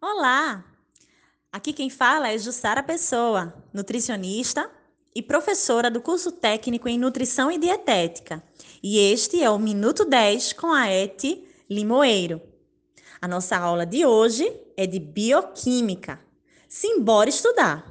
Olá! Aqui quem fala é Jussara Pessoa, nutricionista e professora do curso técnico em Nutrição e Dietética. E este é o Minuto 10 com a Eti Limoeiro. A nossa aula de hoje é de Bioquímica. Simbora estudar!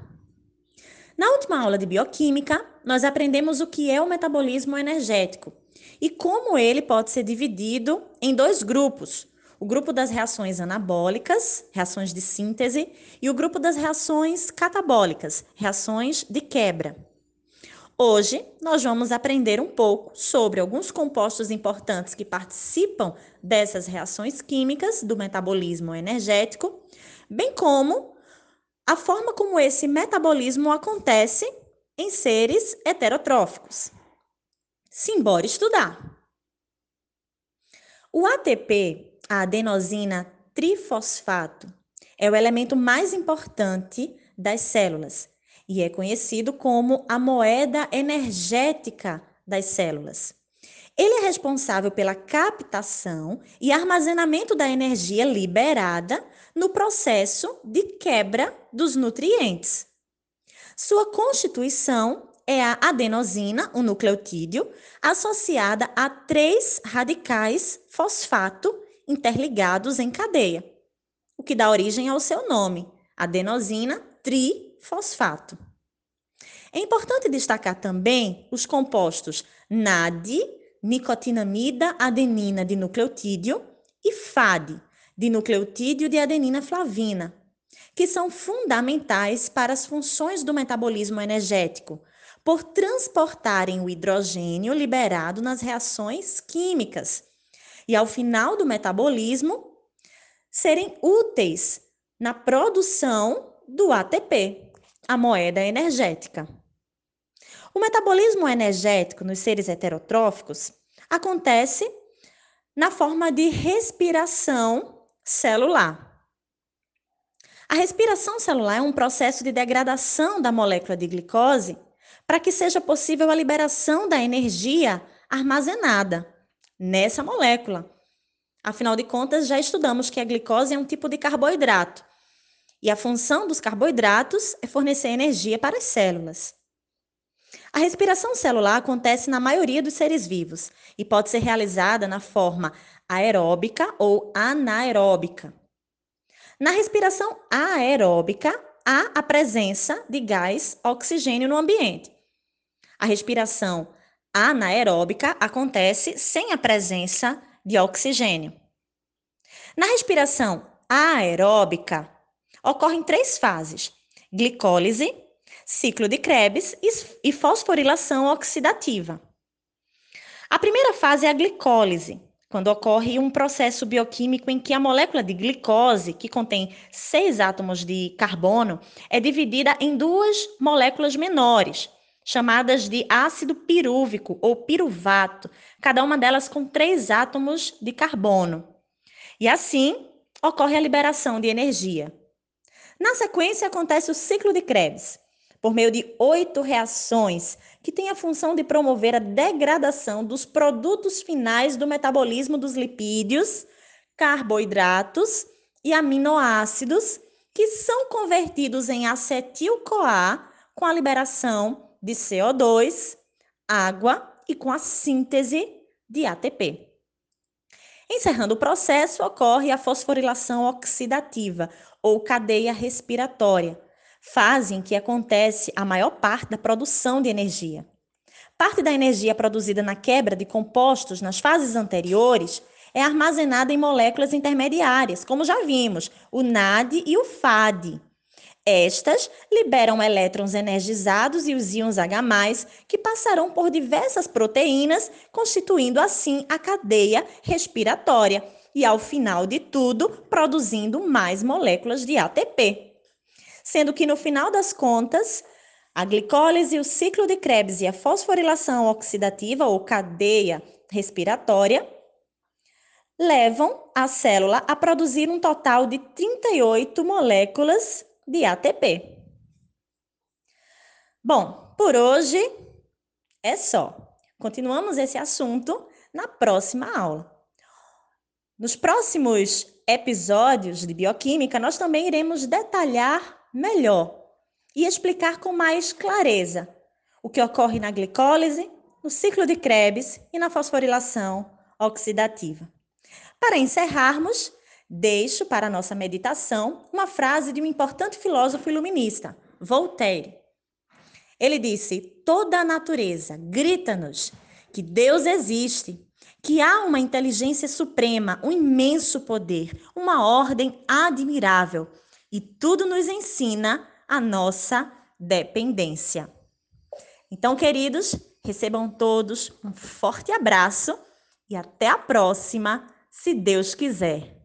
Na última aula de Bioquímica, nós aprendemos o que é o metabolismo energético e como ele pode ser dividido em dois grupos, o grupo das reações anabólicas, reações de síntese, e o grupo das reações catabólicas, reações de quebra. Hoje, nós vamos aprender um pouco sobre alguns compostos importantes que participam dessas reações químicas do metabolismo energético, bem como a forma como esse metabolismo acontece em seres heterotróficos. Simbora estudar! O ATP a adenosina trifosfato é o elemento mais importante das células e é conhecido como a moeda energética das células. Ele é responsável pela captação e armazenamento da energia liberada no processo de quebra dos nutrientes. Sua constituição é a adenosina, o nucleotídeo, associada a três radicais fosfato interligados em cadeia, o que dá origem ao seu nome, adenosina trifosfato. É importante destacar também os compostos NAD, nicotinamida adenina de nucleotídeo, e FAD, de nucleotídeo de adenina flavina, que são fundamentais para as funções do metabolismo energético, por transportarem o hidrogênio liberado nas reações químicas e ao final do metabolismo serem úteis na produção do ATP, a moeda energética. O metabolismo energético nos seres heterotróficos acontece na forma de respiração celular. A respiração celular é um processo de degradação da molécula de glicose para que seja possível a liberação da energia armazenada nessa molécula. Afinal de contas, já estudamos que a glicose é um tipo de carboidrato. E a função dos carboidratos é fornecer energia para as células. A respiração celular acontece na maioria dos seres vivos e pode ser realizada na forma aeróbica ou anaeróbica. Na respiração aeróbica, há a presença de gás oxigênio no ambiente. A respiração anaeróbica acontece sem a presença de oxigênio. Na respiração aeróbica, ocorrem três fases: glicólise, ciclo de Krebs e fosforilação oxidativa. A primeira fase é a glicólise, quando ocorre um processo bioquímico em que a molécula de glicose, que contém seis átomos de carbono, é dividida em duas moléculas menores, chamadas de ácido pirúvico ou piruvato, cada uma delas com três átomos de carbono. E assim ocorre a liberação de energia. Na sequência, acontece o ciclo de Krebs, por meio de oito reações que têm a função de promover a degradação dos produtos finais do metabolismo dos lipídios, carboidratos e aminoácidos, que são convertidos em acetil-CoA com a liberação de CO2, água e com a síntese de ATP. Encerrando o processo, ocorre a fosforilação oxidativa, ou cadeia respiratória, fase em que acontece a maior parte da produção de energia. Parte da energia produzida na quebra de compostos nas fases anteriores é armazenada em moléculas intermediárias, como já vimos, o NAD e o FAD. Estas liberam elétrons energizados e os íons H+, que passarão por diversas proteínas, constituindo assim a cadeia respiratória e, ao final de tudo, produzindo mais moléculas de ATP. Sendo que, no final das contas, a glicólise, o ciclo de Krebs e a fosforilação oxidativa, ou cadeia respiratória, levam a célula a produzir um total de 38 moléculas de ATP. Bom, por hoje é só. Continuamos esse assunto na próxima aula. Nos próximos episódios de bioquímica, nós também iremos detalhar melhor e explicar com mais clareza o que ocorre na glicólise, no ciclo de Krebs e na fosforilação oxidativa. Para encerrarmos, deixo para nossa meditação uma frase de um importante filósofo iluminista, Voltaire. Ele disse: Toda a natureza grita-nos que Deus existe, que há uma inteligência suprema, um imenso poder, uma ordem admirável, e tudo nos ensina a nossa dependência. Então, queridos, recebam todos um forte abraço e até a próxima, se Deus quiser.